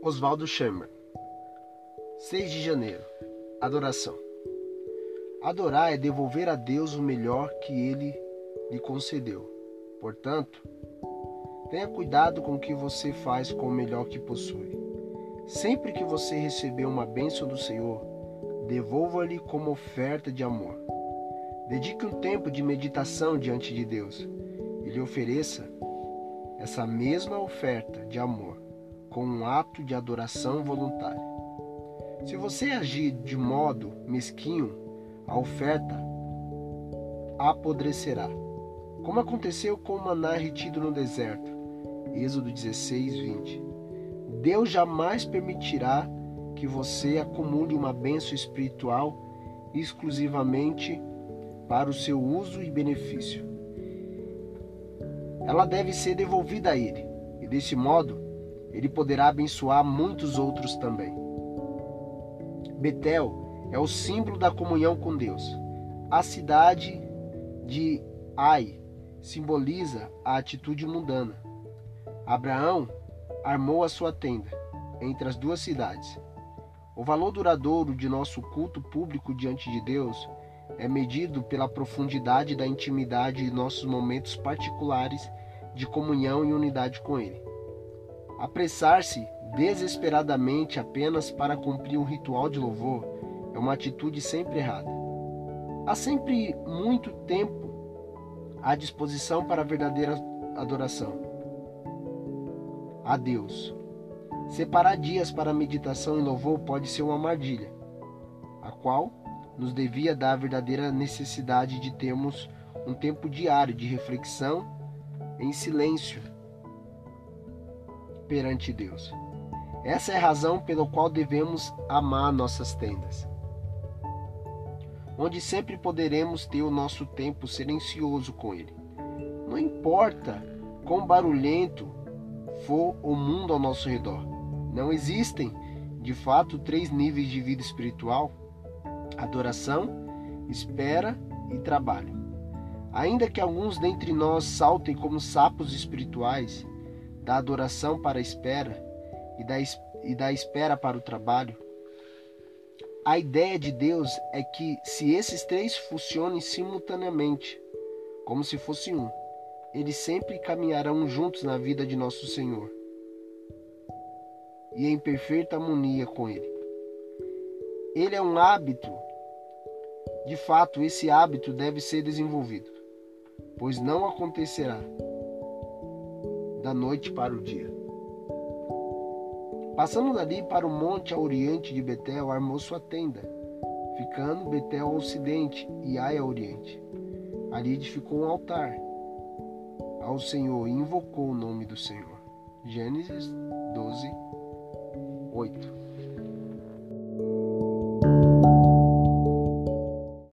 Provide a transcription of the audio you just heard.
Oswaldo Chamber 6 de janeiro Adoração Adorar é devolver a Deus o melhor que Ele lhe concedeu. Portanto, tenha cuidado com o que você faz com o melhor que possui. Sempre que você receber uma bênção do Senhor, devolva-lhe como oferta de amor. Dedique um tempo de meditação diante de Deus e lhe ofereça essa mesma oferta de amor com um ato de adoração voluntária. Se você agir de modo mesquinho, a oferta apodrecerá, como aconteceu com o maná retido no deserto. Êxodo 16, 20. Deus jamais permitirá que você acumule uma bênção espiritual exclusivamente para o seu uso e benefício. Ela deve ser devolvida a Ele, e desse modo ele poderá abençoar muitos outros também. Betel é o símbolo da comunhão com Deus. A cidade de Ai simboliza a atitude mundana. Abraão armou a sua tenda entre as duas cidades. O valor duradouro de nosso culto público diante de Deus é medido pela profundidade da intimidade de nossos momentos particulares de comunhão e unidade com Ele. Apressar-se desesperadamente apenas para cumprir um ritual de louvor é uma atitude sempre errada. Há sempre muito tempo à disposição para a verdadeira adoração a Deus. Separar dias para meditação e louvor pode ser uma armadilha, a qual nos devia dar a verdadeira necessidade de termos um tempo diário de reflexão em silêncio perante Deus. Essa é a razão pela qual devemos amar nossas tendas, onde sempre poderemos ter o nosso tempo silencioso com Ele. Não importa quão barulhento for o mundo ao nosso redor, não existem, de fato, três níveis de vida espiritual: adoração, espera e trabalho. Ainda que alguns dentre nós saltem como sapos espirituais, da adoração para a espera e da, e da espera para o trabalho. A ideia de Deus é que se esses três funcionem simultaneamente, como se fosse um, eles sempre caminharão juntos na vida de nosso Senhor e em perfeita harmonia com Ele. Ele é um hábito, de fato, esse hábito deve ser desenvolvido, pois não acontecerá da noite para o dia. Passando dali para o monte a oriente de Betel, armou sua tenda, ficando Betel ao ocidente e Ai ao oriente. Ali edificou um altar ao Senhor e invocou o nome do Senhor. Gênesis 12, 8.